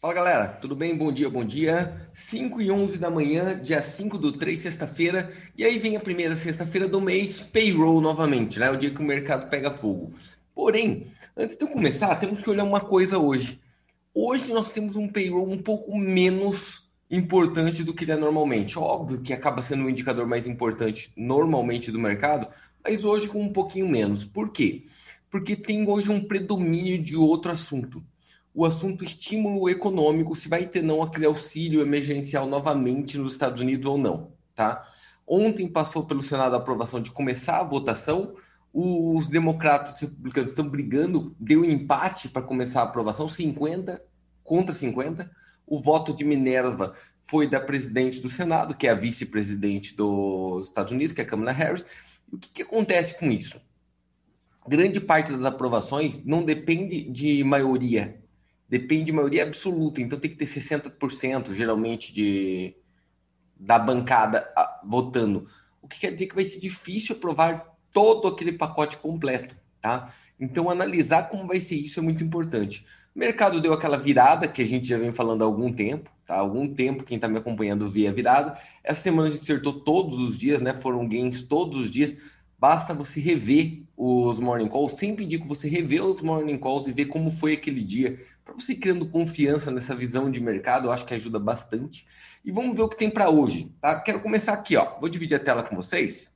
Fala galera, tudo bem? Bom dia, bom dia. 5 e 11 da manhã, dia 5 do 3, sexta-feira. E aí vem a primeira sexta-feira do mês, payroll novamente, né? O dia que o mercado pega fogo. Porém, antes de eu começar, temos que olhar uma coisa hoje. Hoje nós temos um payroll um pouco menos importante do que ele é normalmente. Óbvio que acaba sendo o indicador mais importante normalmente do mercado, mas hoje com um pouquinho menos. Por quê? Porque tem hoje um predomínio de outro assunto o assunto estímulo econômico, se vai ter não aquele auxílio emergencial novamente nos Estados Unidos ou não, tá? Ontem passou pelo Senado a aprovação de começar a votação. Os democratas e republicanos estão brigando, deu empate para começar a aprovação, 50 contra 50. O voto de Minerva foi da presidente do Senado, que é a vice-presidente dos Estados Unidos, que é a Kamala Harris. E o que, que acontece com isso? Grande parte das aprovações não depende de maioria depende de maioria absoluta, então tem que ter 60% geralmente de da bancada ah, votando. O que quer dizer que vai ser difícil aprovar todo aquele pacote completo, tá? Então analisar como vai ser isso é muito importante. O mercado deu aquela virada que a gente já vem falando há algum tempo, tá? Há algum tempo quem está me acompanhando vê a virada. Essa semana a gente acertou todos os dias, né? Foram gains todos os dias. Basta você rever os morning calls. Sempre indico você rever os morning calls e ver como foi aquele dia para você ir criando confiança nessa visão de mercado, eu acho que ajuda bastante. E vamos ver o que tem para hoje. Tá? Quero começar aqui, ó. Vou dividir a tela com vocês.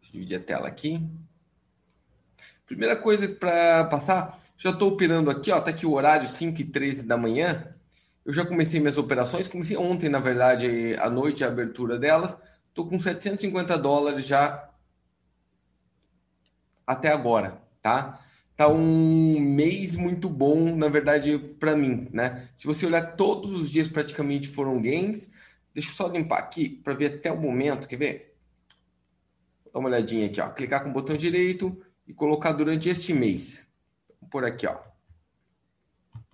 Deixa eu dividir a tela aqui. Primeira coisa para passar, já estou operando aqui, ó. Tá aqui o horário 5 e 13 da manhã. Eu já comecei minhas operações, comecei ontem, na verdade, à noite, a abertura delas. Estou com 750 dólares já até agora, tá? Tá um mês muito bom, na verdade, para mim, né? Se você olhar todos os dias praticamente foram gains. Deixa eu só limpar aqui para ver até o momento, quer ver? Dá uma olhadinha aqui, ó. Clicar com o botão direito e colocar durante este mês. Por aqui, ó.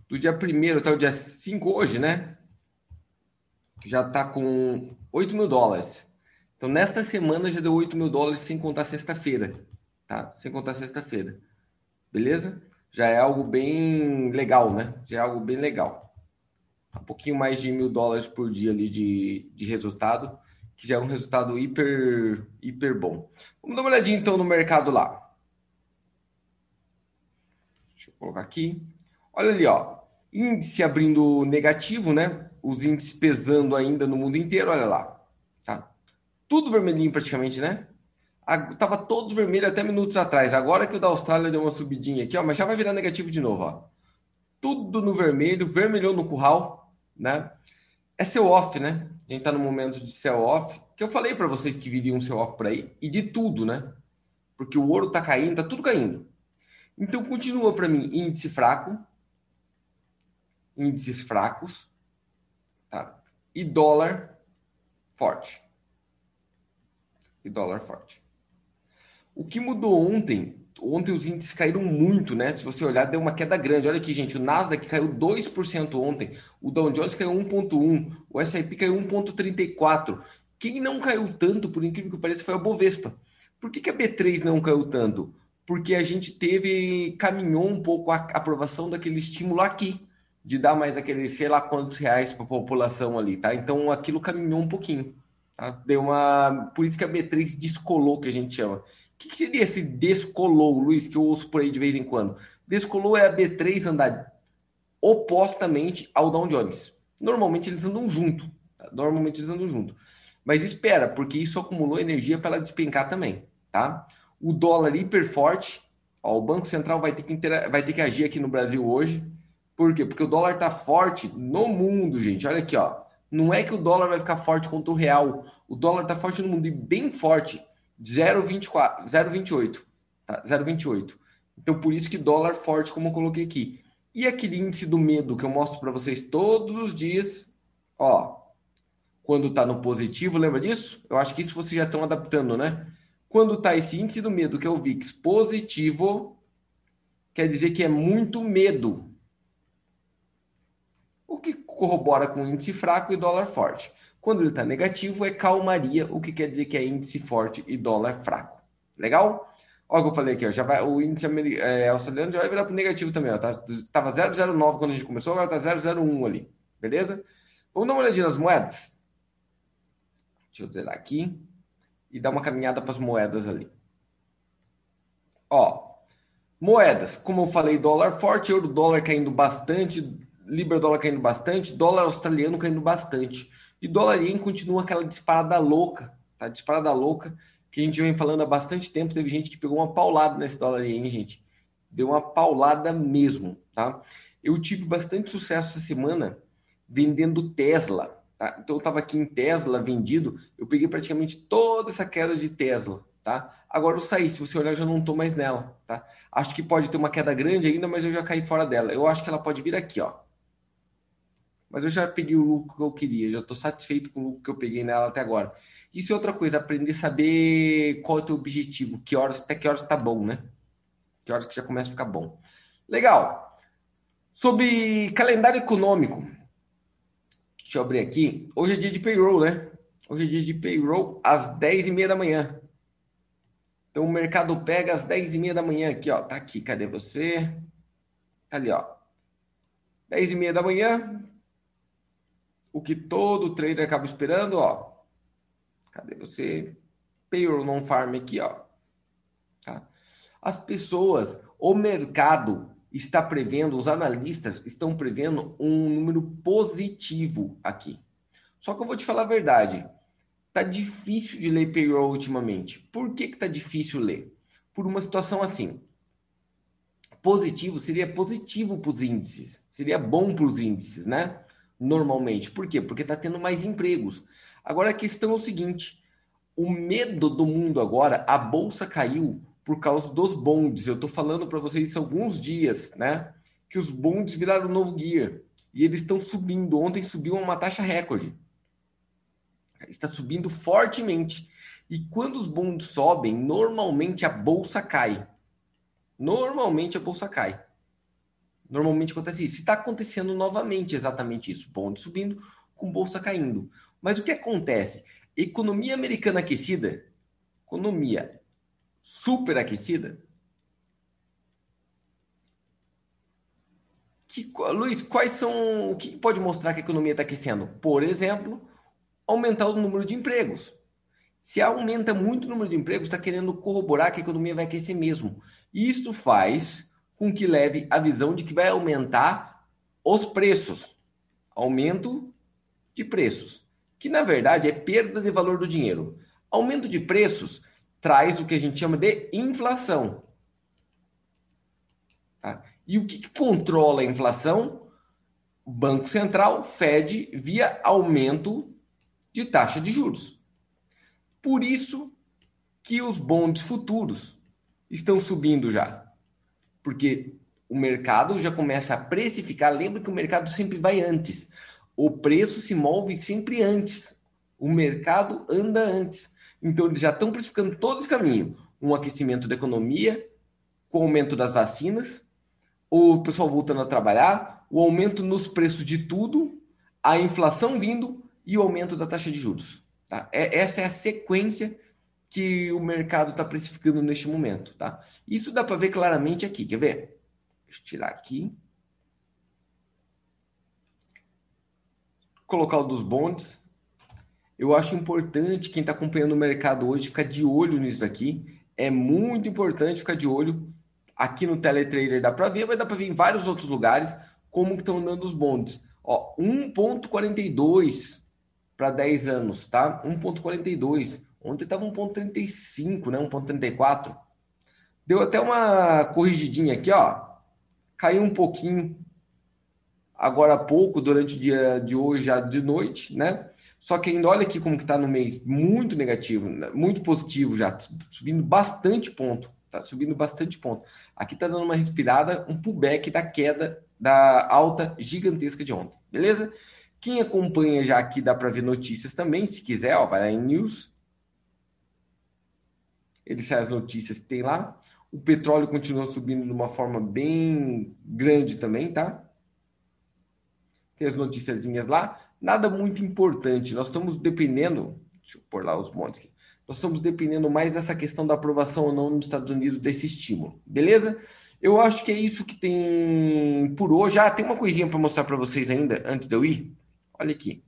Do dia 1 até o dia 5 hoje, né? Já tá com 8 mil dólares. Então, nesta semana já deu 8 mil dólares sem contar sexta-feira, tá? Sem contar sexta-feira. Beleza? Já é algo bem legal, né? Já é algo bem legal. Um pouquinho mais de mil dólares por dia ali de, de resultado, que já é um resultado hiper, hiper bom. Vamos dar uma olhadinha então no mercado lá. Deixa eu colocar aqui. Olha ali, ó. Índice abrindo negativo, né? Os índices pesando ainda no mundo inteiro, olha lá. Tá? Tudo vermelhinho praticamente, né? Tava todos vermelho até minutos atrás. Agora que o da Austrália deu uma subidinha aqui, ó, mas já vai virar negativo de novo, ó. Tudo no vermelho, vermelhou no curral, né? É seu off, né? A gente tá no momento de sell off, que eu falei para vocês que viria um sell off por aí, e de tudo, né? Porque o ouro tá caindo, tá tudo caindo. Então continua para mim índice fraco, índices fracos, tá? E dólar forte. E dólar forte. O que mudou ontem? Ontem os índices caíram muito, né? Se você olhar, deu uma queda grande. Olha aqui, gente, o Nasdaq caiu 2% ontem, o Dow Jones caiu 1.1, o S&P caiu 1.34. Quem não caiu tanto, por incrível que pareça, foi a Bovespa. Por que, que a B3 não caiu tanto? Porque a gente teve, caminhou um pouco a aprovação daquele estímulo aqui, de dar mais aqueles, sei lá quantos reais para a população ali, tá? Então aquilo caminhou um pouquinho. Tá? Deu uma. Por isso que a B3 descolou, que a gente chama. O que, que seria esse descolou, Luiz, que eu ouço por aí de vez em quando? Descolou é a B3 andar opostamente ao Dow Jones. Normalmente eles andam junto. Tá? Normalmente eles andam junto. Mas espera, porque isso acumulou energia para ela despencar também, tá? O dólar hiper forte, ó, o Banco Central vai ter, que inter... vai ter que agir aqui no Brasil hoje. Por quê? Porque o dólar está forte no mundo, gente. Olha aqui, ó. Não é que o dólar vai ficar forte contra o real. O dólar está forte no mundo e bem forte. 0,24, 0,28, tá? 0,28. Então por isso que dólar forte, como eu coloquei aqui. E aquele índice do medo que eu mostro para vocês todos os dias, ó, quando está no positivo, lembra disso? Eu acho que isso vocês já estão adaptando, né? Quando está esse índice do medo, que é o VIX positivo, quer dizer que é muito medo. O que corrobora com índice fraco e dólar forte. Quando ele está negativo, é calmaria, o que quer dizer que é índice forte e dólar fraco. Legal? Olha o que eu falei aqui, ó, já vai, o índice é, australiano já vai virar para negativo também. Ó, tá, tava 0,09 quando a gente começou, agora está 0,01 ali. Beleza? Vamos dar uma olhadinha nas moedas? Deixa eu dizer aqui. E dar uma caminhada para as moedas ali. Ó, moedas. Como eu falei, dólar forte, euro dólar caindo bastante, libra dólar caindo bastante, dólar australiano caindo bastante. E dólar ien continua aquela disparada louca, tá? Disparada louca que a gente vem falando há bastante tempo. Teve gente que pegou uma paulada nesse dólar ien, gente. Deu uma paulada mesmo, tá? Eu tive bastante sucesso essa semana vendendo Tesla. Tá? Então eu estava aqui em Tesla vendido, eu peguei praticamente toda essa queda de Tesla. Tá? Agora eu saí, se você olhar, eu já não estou mais nela. Tá? Acho que pode ter uma queda grande ainda, mas eu já caí fora dela. Eu acho que ela pode vir aqui, ó. Mas eu já peguei o lucro que eu queria, já estou satisfeito com o lucro que eu peguei nela até agora. Isso é outra coisa, aprender a saber qual é o teu objetivo, que horas, até que horas tá bom, né? Que horas que já começa a ficar bom. Legal. Sobre calendário econômico, Deixa eu abrir aqui. Hoje é dia de payroll, né? Hoje é dia de payroll às 10h30 da manhã. Então o mercado pega às 10h30 da manhã aqui, ó. Tá aqui, cadê você? Tá ali, ó. 10h30 da manhã. O que todo trader acaba esperando, ó. Cadê você? Payroll non-farm aqui, ó. Tá? As pessoas, o mercado está prevendo, os analistas estão prevendo um número positivo aqui. Só que eu vou te falar a verdade. Tá difícil de ler payroll ultimamente. Por que que tá difícil ler? Por uma situação assim. Positivo seria positivo para os índices, seria bom para os índices, né? Normalmente. Por quê? Porque está tendo mais empregos. Agora a questão é o seguinte: o medo do mundo agora, a bolsa caiu por causa dos bondes. Eu estou falando para vocês há alguns dias, né? Que os bondes viraram novo guia. E eles estão subindo. Ontem subiu uma taxa recorde. Está subindo fortemente. E quando os bondes sobem, normalmente a bolsa cai. Normalmente a bolsa cai. Normalmente acontece isso. Está acontecendo novamente exatamente isso. Bonde subindo, com bolsa caindo. Mas o que acontece? Economia americana aquecida, economia superaquecida? Que, Luiz, quais são. O que pode mostrar que a economia está aquecendo? Por exemplo, aumentar o número de empregos. Se aumenta muito o número de empregos, está querendo corroborar que a economia vai aquecer mesmo. Isso faz com que leve a visão de que vai aumentar os preços. Aumento de preços. Que na verdade é perda de valor do dinheiro. Aumento de preços traz o que a gente chama de inflação. Tá? E o que, que controla a inflação? O Banco Central, Fed, via aumento de taxa de juros. Por isso que os bondes futuros estão subindo já. Porque o mercado já começa a precificar. Lembra que o mercado sempre vai antes. O preço se move sempre antes. O mercado anda antes. Então, eles já estão precificando todo esse caminho. Um aquecimento da economia, com o aumento das vacinas, o pessoal voltando a trabalhar, o aumento nos preços de tudo, a inflação vindo e o aumento da taxa de juros. Tá? É, essa é a sequência que o mercado está precificando neste momento. Tá? Isso dá para ver claramente aqui. Quer ver? Deixa eu tirar aqui. Colocar o dos bondes. Eu acho importante quem está acompanhando o mercado hoje ficar de olho nisso aqui. É muito importante ficar de olho. Aqui no Teletrader dá para ver, mas dá para ver em vários outros lugares como estão andando os bondes. Ó, 1.42 para 10 anos, tá? 1.42. Ontem estava 1.35, né? 1.34. Deu até uma corrigidinha aqui, ó. Caiu um pouquinho agora há pouco, durante o dia de hoje, já de noite, né? Só que ainda olha aqui como que está no mês, muito negativo, né? muito positivo já, subindo bastante ponto, tá subindo bastante ponto. Aqui está dando uma respirada, um pullback da queda da alta gigantesca de ontem, beleza? Quem acompanha já aqui dá para ver notícias também, se quiser, ó, vai lá em news. Ele sai as notícias que tem lá. O petróleo continua subindo de uma forma bem grande também, tá? Tem as noticiazinhas lá nada muito importante. Nós estamos dependendo, deixa eu pôr lá os montes aqui. Nós estamos dependendo mais dessa questão da aprovação ou não nos Estados Unidos desse estímulo, beleza? Eu acho que é isso que tem por hoje. Ah, tem uma coisinha para mostrar para vocês ainda, antes de eu ir. Olha aqui.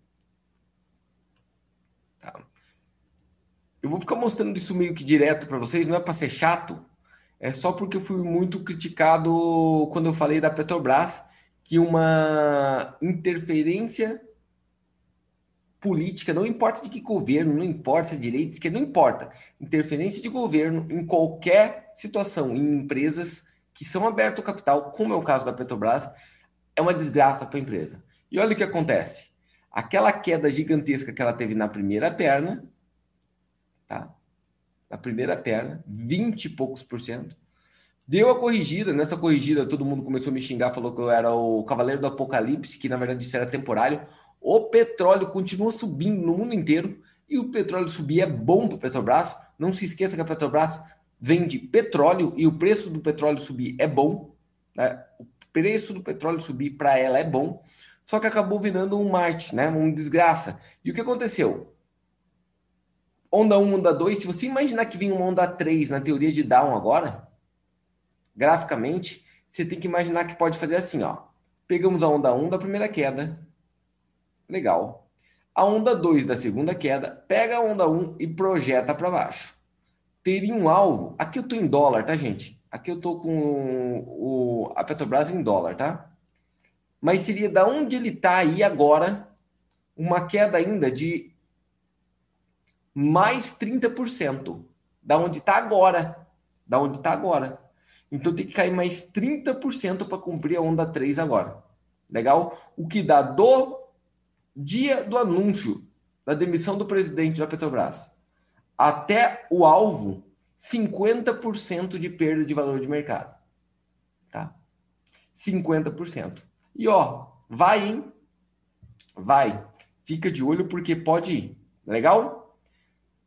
Eu vou ficar mostrando isso meio que direto para vocês, não é para ser chato, é só porque eu fui muito criticado quando eu falei da Petrobras que uma interferência política, não importa de que governo, não importa se é esquerda, não importa. Interferência de governo em qualquer situação, em empresas que são abertas ao capital, como é o caso da Petrobras, é uma desgraça para a empresa. E olha o que acontece. Aquela queda gigantesca que ela teve na primeira perna, tá? Na primeira perna, 20 e poucos por cento. Deu a corrigida, nessa corrigida todo mundo começou a me xingar, falou que eu era o cavaleiro do apocalipse, que na verdade isso era temporário. O petróleo continua subindo no mundo inteiro e o petróleo subir é bom para Petrobras. Não se esqueça que a Petrobras vende petróleo e o preço do petróleo subir é bom. Né? O preço do petróleo subir para ela é bom, só que acabou virando um Marte, né? uma desgraça. E o que aconteceu? Onda 1, onda 2, se você imaginar que vem uma onda 3 na teoria de Down agora, graficamente, você tem que imaginar que pode fazer assim, ó. Pegamos a onda 1 da primeira queda, Legal. A onda 2 da segunda queda pega a onda 1 e projeta para baixo. Teria um alvo. Aqui eu estou em dólar, tá, gente? Aqui eu estou com o, a Petrobras em dólar, tá? Mas seria da onde ele está aí agora uma queda ainda de mais 30%. Da onde está agora. Da onde está agora. Então tem que cair mais 30% para cumprir a onda 3 agora. Legal? O que dá do dia do anúncio da demissão do presidente da Petrobras até o alvo, 50% de perda de valor de mercado. Tá? 50%. E ó, vai, hein? Vai. Fica de olho porque pode ir. Legal?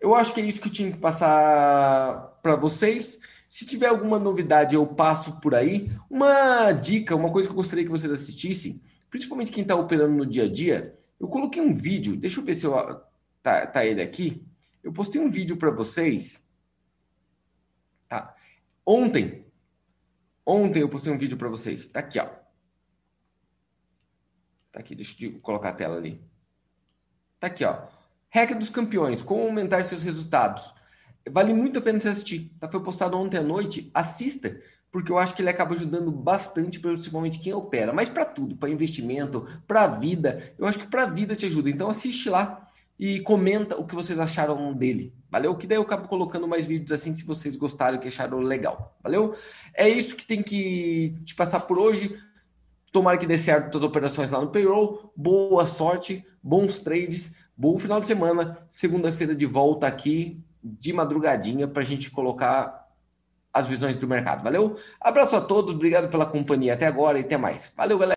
Eu acho que é isso que eu tinha que passar para vocês. Se tiver alguma novidade, eu passo por aí. Uma dica, uma coisa que eu gostaria que vocês assistissem, principalmente quem está operando no dia a dia, eu coloquei um vídeo, deixa eu ver se eu, tá, tá ele aqui. Eu postei um vídeo para vocês. Tá. Ontem, ontem eu postei um vídeo para vocês. Tá aqui, ó. Tá aqui, deixa eu colocar a tela ali. Tá aqui, ó. Hack dos campeões, como aumentar seus resultados. Vale muito a pena você assistir. Tá? Foi postado ontem à noite. Assista, porque eu acho que ele acaba ajudando bastante, principalmente quem opera, mas para tudo, para investimento, para vida, eu acho que para vida te ajuda. Então assiste lá e comenta o que vocês acharam dele. Valeu? Que daí eu acabo colocando mais vídeos assim se vocês gostaram, que acharam legal. Valeu? É isso que tem que te passar por hoje. Tomara que dê certo todas as operações lá no payroll. Boa sorte, bons trades, bom final de semana. Segunda-feira de volta aqui de madrugadinha para a gente colocar as visões do mercado. Valeu? Abraço a todos, obrigado pela companhia até agora e até mais. Valeu, galera.